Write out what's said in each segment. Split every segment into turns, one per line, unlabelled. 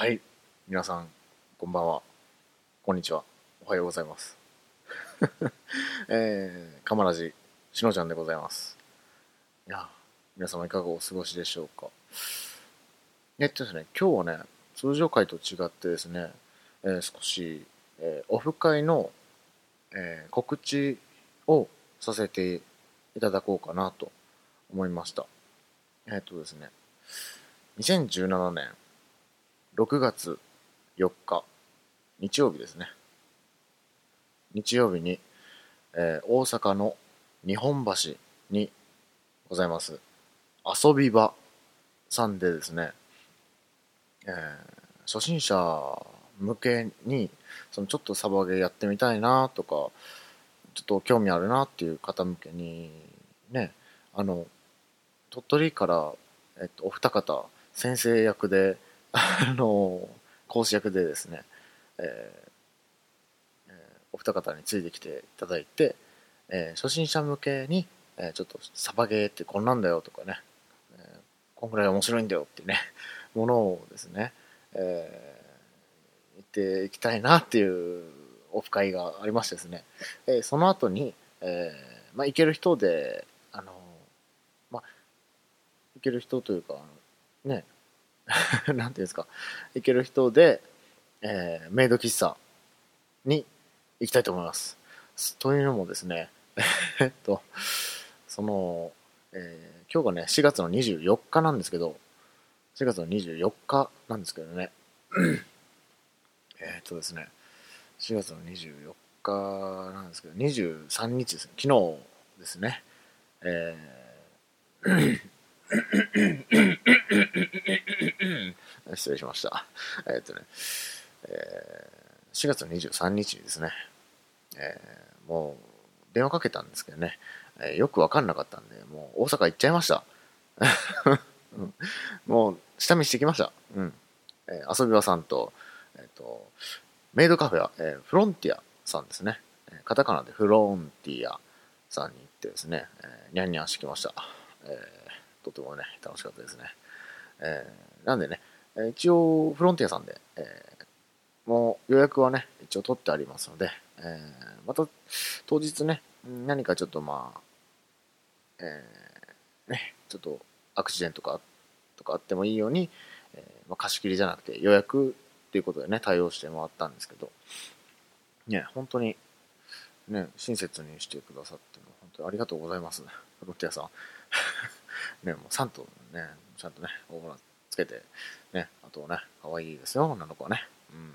はい。皆さん、こんばんは。こんにちは。おはようございます。えー、かまらじ、しのちゃんでございます。いや、皆様いかがお過ごしでしょうか。えっとですね、今日はね、通常回と違ってですね、えー少し、えーオフ会の、えー告知をさせていただこうかなと思いました。えっとですね、2017年6月4日、日曜日ですね。日曜日に、えー大阪の日本橋にございます遊び場さんでですね、えー初心者向けにそのちょっとサバゲーやってみたいなとかちょっと興味あるなっていう方向けにねあの鳥取から、えっと、お二方先生役であの講師役でですね、えーえーお二方についてきていただいて、えー初心者向けに、えーちょっとサバゲーってこんなんだよとかね、えーこんぐらい面白いんだよっていうね ものをですね、えー言っていきたいなっていうオフ会がありましてですね、えーその後に、えーまあ、行ける人であのまあ行ける人というかね なんていうんですか。行ける人で、えーメイド喫茶に行きたいと思います。というのもですね、えっと、その、えー今日がね、4月の24日なんですけど、4月の24日なんですけどね、えっとですね、4月の24日なんですけど、23日ですね、昨日ですね、えー失礼しました。えっとね、えー4月23日にですね、えーもう電話かけたんですけどね、えーよくわかんなかったんで、もう大阪行っちゃいました。う んもう下見してきました。うん。えー遊び場さんと、えっ、と、メイドカフェは、えーフロンティアさんですね。カタカナでフロンティアさんに行ってですね、えーニャンニャンしてきました。えーとてもね、楽しかったですね。えーなんでね、一応フロンティアさんで、えーもう予約はね、一応取ってありますので、えーまた当日ね、何かちょっとまあ、えーね、ちょっとアクシデントかとかあってもいいように、えまあ、貸し切りじゃなくて予約っていうことでね、対応してもらったんですけど、ね、本当に、ね、親切にしてくださって、本当にありがとうございます、フロンティアさん。ね、もう3頭ね、ちゃんとね、オーバーつけて、ね、あとね、可愛いですよ、女の子はね。うん、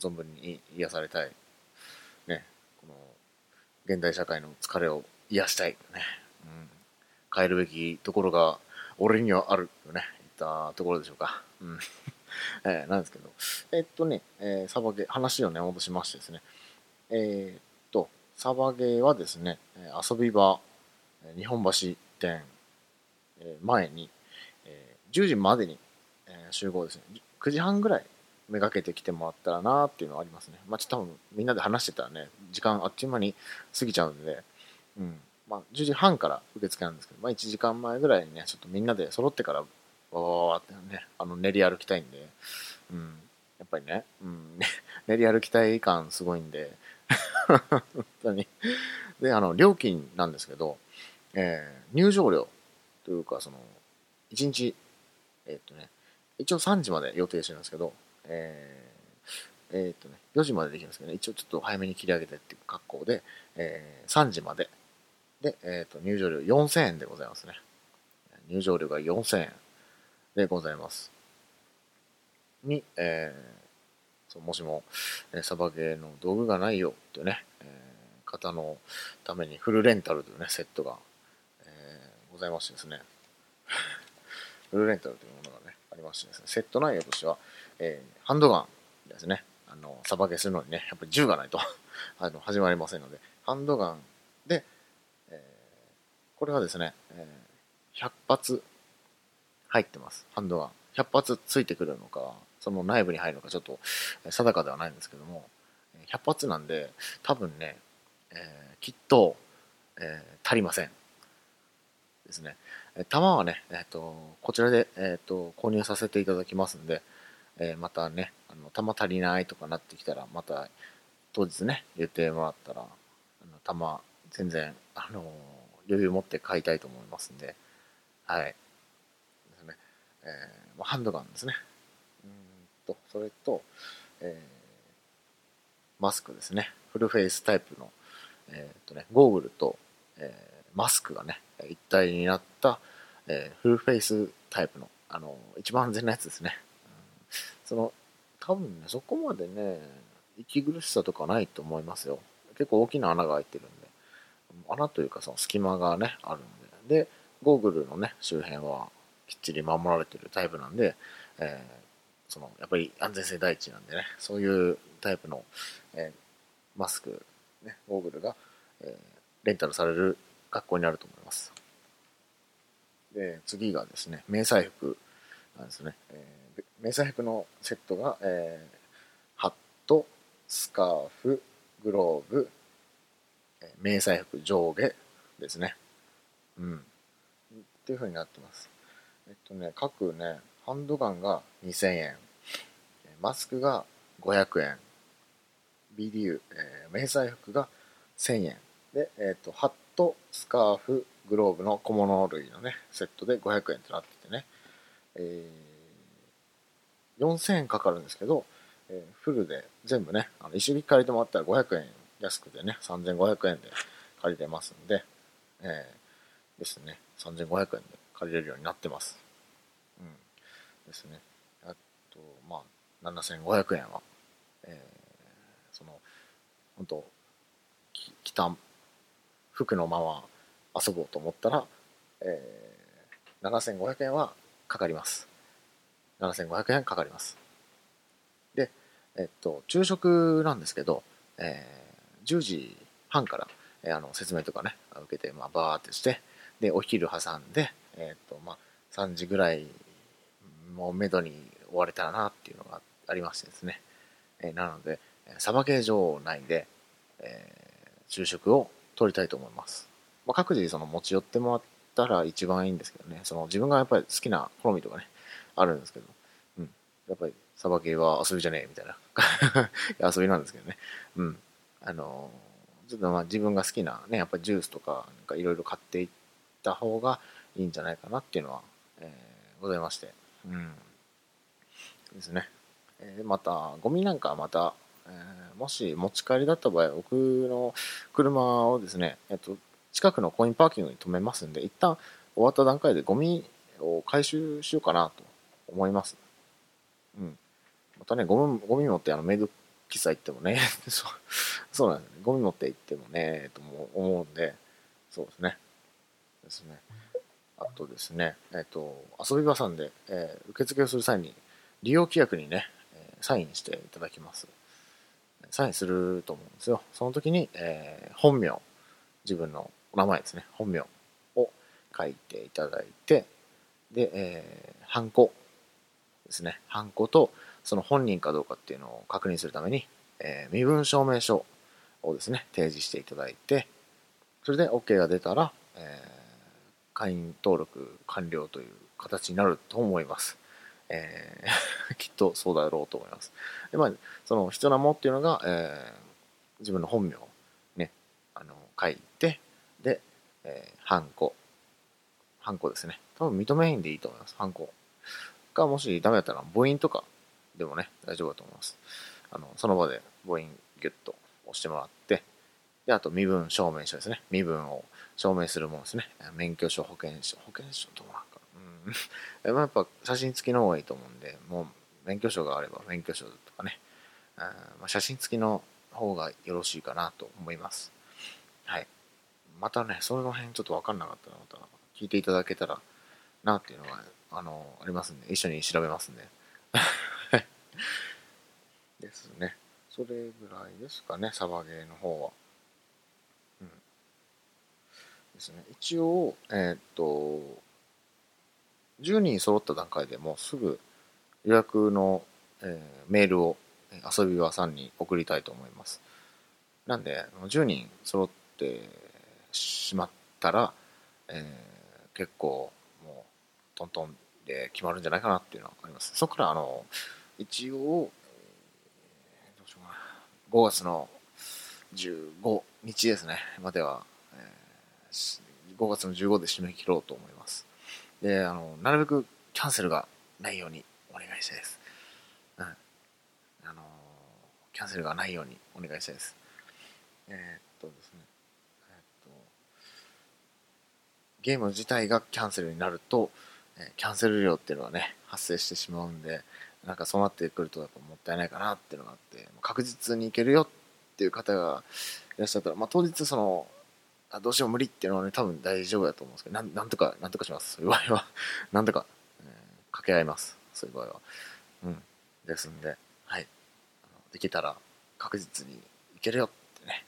存分に癒されたい。ね、この、現代社会の疲れを癒したい。ね、うん、変えるべきところが、俺にはある。とね、いったところでしょうか。うん。えーなんですけど、えっとね、えーサバゲー、話をね、戻しましてですね、えーっと、サバゲーはですね、遊び場、日本橋店、前に、え10時までに、え集合ですね。9時半ぐらいめがけて来てもらったらなっていうのはありますね。まあちょっと多分みんなで話してたらね、時間あっという間に過ぎちゃうんで、うん。まあ10時半から受付なんですけど、まあ1時間前ぐらいにね、ちょっとみんなで揃ってから、わわわわってね、あの練り歩きたいんで、うん。やっぱりね、うん、練り歩きたい感すごいんで、本当に。で、あの、料金なんですけど、えー入場料というか、その、1日、えっとね、一応3時まで予定してるんですけど、えーえーっとね、4時までできるんですけどね、一応ちょっと早めに切り上げてっていう格好で、えー3時まで。で、えっと、入場料4000円でございますね。入場料が4000円でございます。に、えーそうもしも、えーサバゲーの道具がないよっていうね、えー方のためにフルレンタルというね、セットが、ございましてですね、フルーレンタルというものがね、ありましてですね、セット内容としては、えーハンドガンですね、あの、サバゲするのにね、やっぱり銃がないと。あの始まりませんので、ハンドガンで、えーこれはですね、えー100発入ってます、ハンドガン。100発ついてくるのか、その内部に入るのかちょっと定かではないんですけども、100発なんで、多分ね、えーきっと、えー足りません。ですね。えー弾はね、えっ、と、こちらで、えっ、と、購入させていただきますんで、えー、またね、あの、玉足りないとかなってきたら、また、当日ね、言ってもらったら、あの玉、全然、あの余裕を持って買いたいと思いますんで、はい。ですね。えー、ハンドガンですね。うんと、それと、えー、マスクですね。フルフェイスタイプの、えっ、とね、ゴーグルと、えー、マスクがね、一体になった、えー、フルフェイスタイプの、あの、一番安全なやつですね。うん、その、多分ね、そこまでね、息苦しさとかないと思いますよ。結構大きな穴が開いてるんで。穴というかその隙間がね、あるんで。で、ゴーグルのね、周辺はきっちり守られてるタイプなんで、えー、その、やっぱり安全性第一なんでね、そういうタイプの、えー、マスク、ね、ゴーグルが、えー、レンタルされる学校になると思います。で、次がですね、迷彩服なんですね。えー、迷彩服のセットが、えー、ハット、スカーフ、グローブ、迷彩服上下ですね。うん。っていう風になってます。えっとね、各ね、ハンドガンが2000円、マスクが500円、BDU、えー、迷彩服が1000円、で、えっと、ハット、スカーフ、グローブの小物類のね、セットで500円となっててね、えー、4000円かかるんですけど、えー、フルで全部ね、あの一緒に借りてもらったら500円安くてね、3500円で借りれますんで、えー、ですね、3500円で借りれるようになってます。うん。ですね。あと、まあ、7500円は、えー、その、本当着た服のまま遊ぼうと思ったら、えー、7500円はかかります。7500円かかります。で、えっと、昼食なんですけど、えー、10時半から、えー、あの説明とかね、受けて、まあ、バーってして、で、お昼挟んで、えっと、まあ、3時ぐらい、もうめどに終われたらなっていうのがありましてですね。えー、なので、サバゲー場内で、えー、昼食を取りたいと思います。まあ、各自その持ち寄ってもらったら一番いいんですけどね、その自分がやっぱり好きな好みとかね、あるんですけど、うん、やっぱりサバゲーは遊びじゃねえみたいな。遊びなんですけどね、うん、あのちょっとまあ自分が好きなね、やっぱりジュースとかなんかいろいろ買っていった方がいいんじゃないかなっていうのは、えー、ございまして、うん、ですね。えー、また、ゴミなんかまた、えー、もし持ち帰りだった場合、僕の車をですね、えっと、近くのコインパーキングに止めますんで、一旦終わった段階でゴミを回収しようかなと思います。うん。またね、ゴミゴミ持ってあのメイド喫茶行ってもねそう、そうなんですね。ゴミ持って行ってもね、と思うんで、そうですね。ですね。あとですね、えっ、と、遊び場さんで、えー、受付をする際に、利用規約にね、え、サインしていただきます。サインすると思うんですよ。その時に、えー、本名、自分の名前ですね、本名を書いていただいて、で、えー、ハンコですね、ハンコとその本人かどうかっていうのを確認するために、えー、身分証明書をですね、提示していただいて、それで OK が出たら、えー、会員登録完了という形になると思います。えー、きっとそうだろうと思います。で、まあ、その必要なもっていうのが、えー、自分の本名をね、あの、書いて、で、えー、ハンコ。ハンコですね。多分認めへんでいいと思います。ハンコ。が、もしダメだったら母音とかでもね、大丈夫だと思います。あの、その場で母音ギュッと押してもらって、で、あと身分証明書ですね。身分を証明するものですね。免許証、保険証、保険証どうなんかうん。やっぱ写真付きの方がいいと思うんで、もう免許証があれば免許証とかね、あまあ、写真付きの方がよろしいかなと思います。はい。またね、その辺ちょっとわかんなかったら、また聞いていただけたらなっていうのが、あの、ありますんで、一緒に調べますんで。ですね。それぐらいですかね、サバゲーの方は。うん。ですね。一応、えー、っと、10人揃った段階でもうすぐ予約の、えー、メールを遊び場さんに送りたいと思います。なんで、10人揃ってしまったら、えー、結構もうトントンで決まるんじゃないかなっていうのはあります。そこからあの、一応、えーどうしようかな。5月の15日ですね、までは、えー5月の15で締め切ろうと思います。で、あの、なるべくキャンセルがないようにお願いしたいです。うん。あの、キャンセルがないようにお願いしたいです。えーっとですね、えーっと、ゲーム自体がキャンセルになると、えキャンセル料っていうのはね、発生してしまうんで、なんかそうなってくるとやっぱもったいないかなっていうのがあって、確実にいけるよっていう方がいらっしゃったら、まあ当日その、あどうしても無理っていうのはね、多分大丈夫だと思うんですけど、なんなんとか、なんとかします。そういう場合は、なんとか、えー掛け合います。そういう場合は。うん。ですんで、はい。できたら確実にいけるよってね、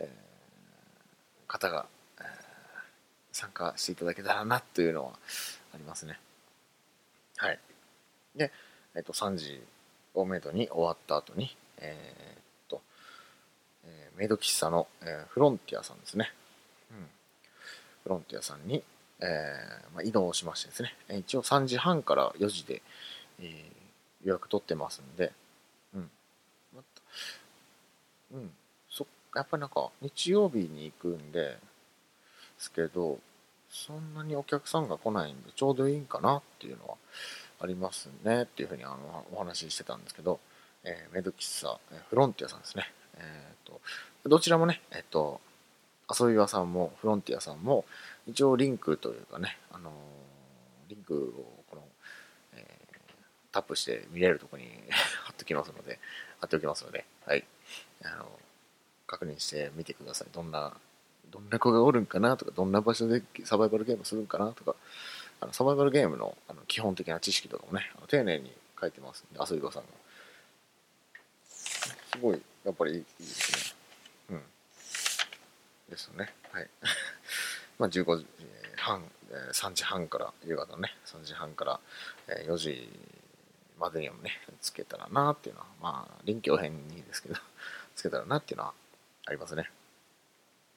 えー方が、えー参加していただけたらなというのはありますね。はい。で、えっ、と、3時をめどに終わった後に、えーっと、えーメイド喫茶の、えーフロンティアさんですね。フロンティアさんに、えーまあ、移動しましてですね、一応3時半から4時で、えー予約取ってますんで、うん。またうん。そやっぱりなんか、日曜日に行くんで、ですけど、そんなにお客さんが来ないんで、ちょうどいいんかなっていうのはありますねっていうふうにあのお話ししてたんですけど、えーメド喫茶、えーフロンティアさんですね。えーと、どちらもね、えっ、と、遊び場さんもフロンティアさんも、一応リンクというかね、あのリンクをこの、えータップして見れるとこに 貼っておきますので、貼っておきますので、はい。あの、確認してみてください。どんな、どんな子がおるんかなとか、どんな場所でサバイバルゲームするんかなとか、あのサバイバルゲームのあの基本的な知識とかもね、丁寧に書いてますんで、遊び場さんが。すごい、やっぱりいいですね。ですよね。はい。まあ、15時半、3時半から、夕方のね、3時半から、4時までにもね、つけたらなっていうのは、まあ、臨機応変にですけど、つけたらなっていうのはありますね。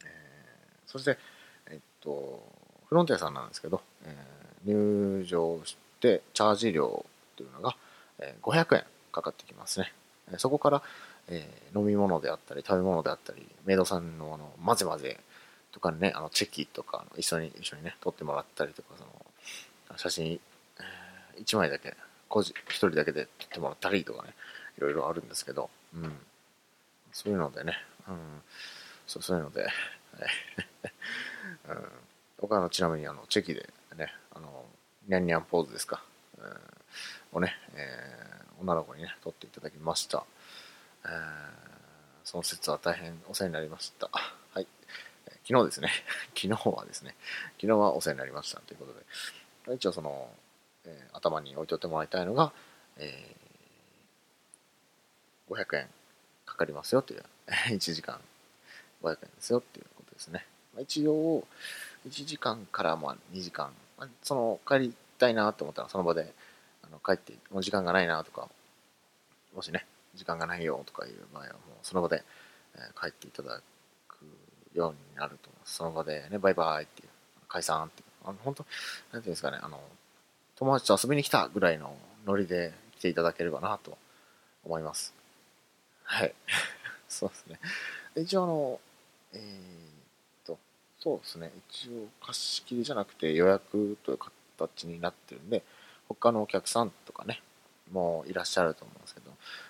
えーそして、えっと、フロンティアさんなんですけど、えー入場してチャージ料というのが、えー500円かかってきますね。そこから、えー飲み物であったり、食べ物であったり、メイドさんのあの混ぜ混ぜとかね、あのチェキとか一緒に一緒にね、撮ってもらったりとか、その写真、1枚だけ、個人、1人だけで撮ってもらったりとかね、いろいろあるんですけど、うん。そういうのでね、うん、そうそういうので、はい。うん、僕はあのちなみにあのチェキでね、あの、ニャンニャンポーズですか、うん。をね、えー女の子にね、撮っていただきました。えーその説は大変お世話になりました。はい。昨日ですね、昨日はですね、昨日はお世話になりましたということで、一応その、えー頭に置いといてもらいたいのが、えー500円かかりますよという、1時間500円ですよっていうことですね。まあ、一応、1時間からまあ2時間、まあその帰りたいなと思ったらその場であの帰って、もう時間がないなとか、もしね、時間がないよとかいう場合はもうその場で、え帰っていただくようになると思います。その場でね、バイバイっていう、解散っていう、あの本当、なんていうんですかね、あの、友達と遊びに来たぐらいのノリで来ていただければなと思います。はい。そうですね。一応あの、えーっと、そうですね。一応貸し切りじゃなくて予約という形になってるんで、他のお客さんとかね、もういらっしゃると思うんですけど、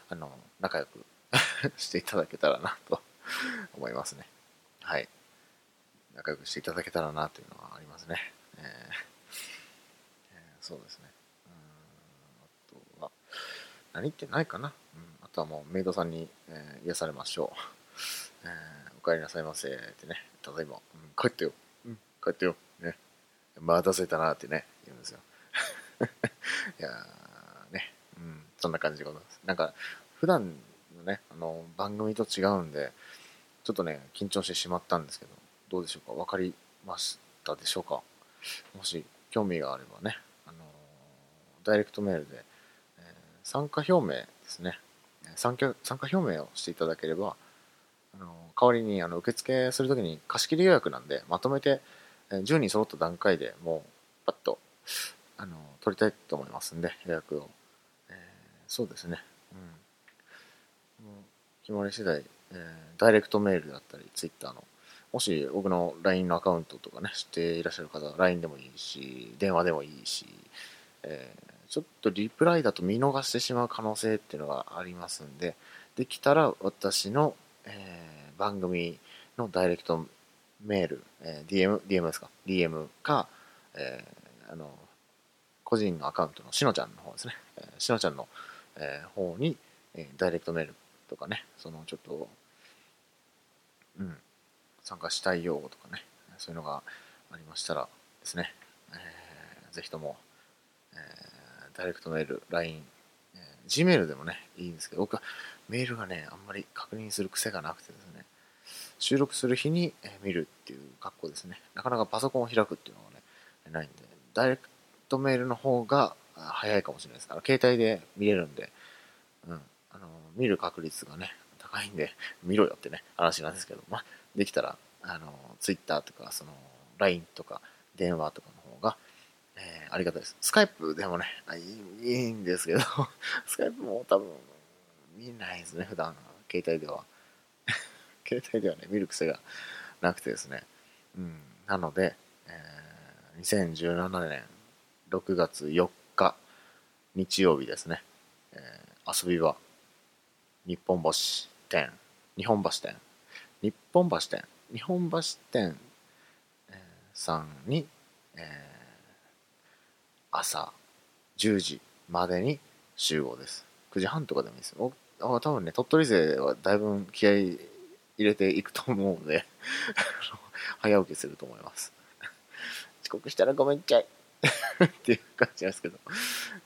あの、仲良く していただけたらなと 思いますね。はい。仲良くしていただけたらなというのはありますね。えーえーそうですね。うんあとは、何言ってないかな。うん、あとはもうメイドさんに、えー癒されましょう。えーお帰りなさいませってね。ただいま、うん、帰ってよ。うん、帰ってよ。ね。待たせたなってね、言うんですよ。いや、そんな感じでございます。なんか、普段のね、あの、番組と違うんで、ちょっとね、緊張してしまったんですけど、どうでしょうか？わかりましたでしょうか？もし興味があればね、あのダイレクトメールで、えー参加表明ですね。参加参加表明をしていただければ、あの代わりにあの受付するときに貸し切り予約なんで、まとめて、10人揃った段階でもう、パッと、あの取りたいと思いますんで、予約を。えーそうですね。うん。もう決まり次第、えー、ダイレクトメールだったり、ツイッターの、もし僕の LINE のアカウントとかね、知っていらっしゃる方は LINE でもいいし、電話でもいいし、えー、ちょっとリプライだと見逃してしまう可能性っていうのがありますんで、できたら私の、えー、番組のダイレクトメール、えー、DM、DM ですか ?DM か、えー、あの、個人のアカウントのしのちゃんの方ですね。えー、しのちゃんの、え、方に、えー、ダイレクトメールとかね、そのちょっと、うん、参加したいよとかね、そういうのがありましたらですね、えー、ぜひとも、えー、ダイレクトメール、LINE、え、Gmail でもね、いいんですけど、僕はメールがね、あんまり確認する癖がなくてですね、収録する日に見るっていう格好ですね。なかなかパソコンを開くっていうのがね、ないんで、ダイレクトメールの方が早いかもしれないです。あの携帯で見れるんで、うん、あの、見る確率がね、高いんで、見ろよってね、話なんですけど、まあ、できたら、あの、Twitter とか、その、LINE とか、電話とかの方が、えー、ありがたいです。スカイプでもね、いいいいんですけど、スカイプも多分、見ないですね、普段、携帯では。携帯ではね、見る癖がなくてですね。うん。なので、えー、2017年6月4日、曜日ですね。えー、遊び場、日本橋店、日本橋店、日本橋店、日本橋店、さんに、えー、朝10時までに集合です。9時半とかでもいいですよ。多分ね、鳥取勢はだいぶ気合い入れていくと思うので 早起きすると思います。遅刻したらごめんちゃいっていう感じですけど、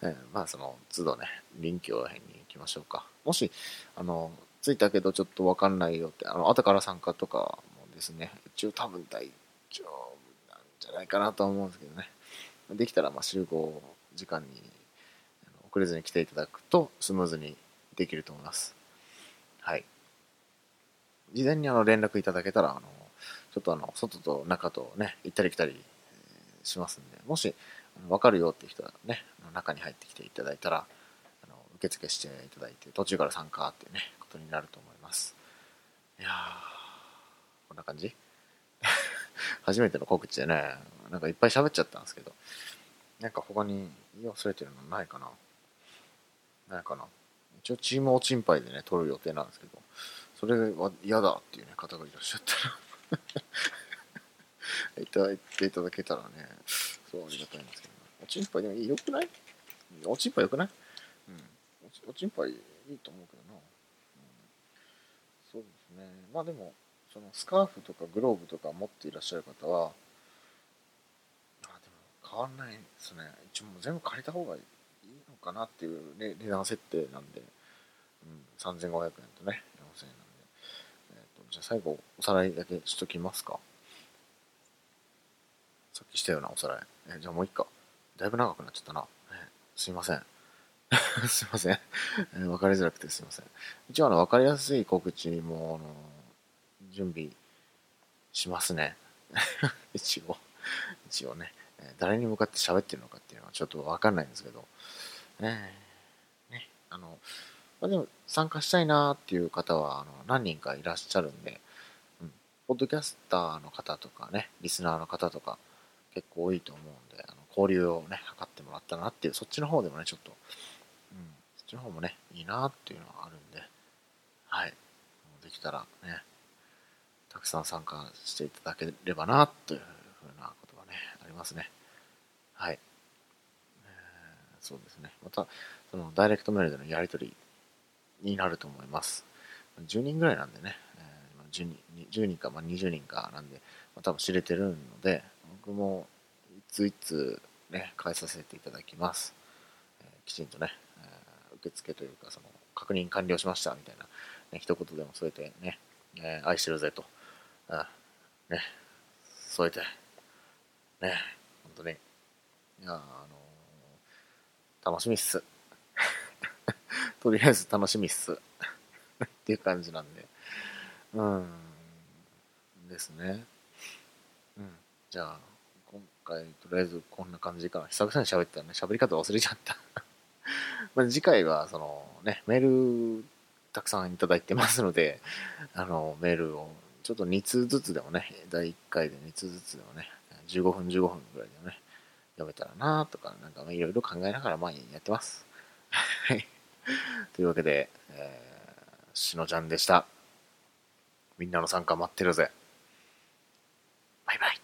えー、まあその都度ね、臨機応変に行きましょうか。もし、あの、着いたけどちょっとわかんないよって、あの、後から参加とかもですね、一応多分大丈夫なんじゃないかなと思うんですけどね。できたらまあ集合時間に遅れずに来ていただくとスムーズにできると思います。はい。事前にあの連絡いただけたら、あの、ちょっとあの、外と中とね、行ったり来たりしますんで、もし、わかるよっていう人はね、中に入ってきていただいたら、あの、受付していただいて、途中から参加っていうね、ことになると思います。いやー、こんな感じ？初めての告知でね、なんかいっぱい喋っちゃったんですけど、なんか他に言い忘れてるのないかな？ないかな？一応チームおちんぱいでね、撮る予定なんですけど、それは嫌だっていう、ね、方がいらっしゃったら。いただいていただけたらね、そうありがたいんですけど、おちんぱいでもいいよくない？おちんぱいよくない？うん。おちんぱいいいと思うけどな。うん、そうですね。まあでも、そのスカーフとかグローブとか持っていらっしゃる方は、あでも変わんないですね。一応もう全部借りた方がいいのかなっていう、ね、値段設定なんで、うん、3500円とね、4000円じゃあ最後おさらいだけしときますか。さっきしたようなおさらい。えじゃあもう一回。だいぶ長くなっちゃったな。えすいません。すいません。えー、分かりづらくてすいません。一応あの分かりやすい告知もあの準備しますね。一応。一応ね、え誰に向かって喋ってるのかっていうのはちょっと分かんないんですけど。ねね、あの、まあ、でも参加したいなっていう方はあの何人かいらっしゃるんで、うん、ポッドキャスターの方とかね、リスナーの方とか結構多いと思うんで、あの交流をね、図ってもらったなっていう、そっちの方でもね、ちょっと、うん、そっちの方もね、いいなっていうのはあるんで、はい。できたらね、たくさん参加していただければな、というふうなことがね、ありますね。はい。えー、そうですね。また、そのダイレクトメールでのやり取りになると思います。10人ぐらいなんでね、えー、10, 人10人か、ま、20人かなんで、まあ、多分知れてるので、僕もいついつね、返させていただきます。えー、きちんとね、えー、受付というか、その、確認完了しましたみたいな、ね、一言でも添えてね、えー、愛してるぜと、あね、添えて、ね、本当に、いや、あのー、楽しみっす。とりあえず楽しみっす。っていう感じなんで。うん。ですね。うん。じゃあ、今回、とりあえずこんな感じかな。久々に喋ったらね、喋り方忘れちゃった まあ、次回は、そのね、メールたくさんいただいてますので、あの、メールをちょっと2通ずつでもね、第1回で2通ずつでもね、15分15分ぐらいでもね、読めたらなとか、なんかいろいろ考えながら前にやってます。はい。というわけで、えー、しのちゃんでした。みんなの参加待ってるぜ。バイバイ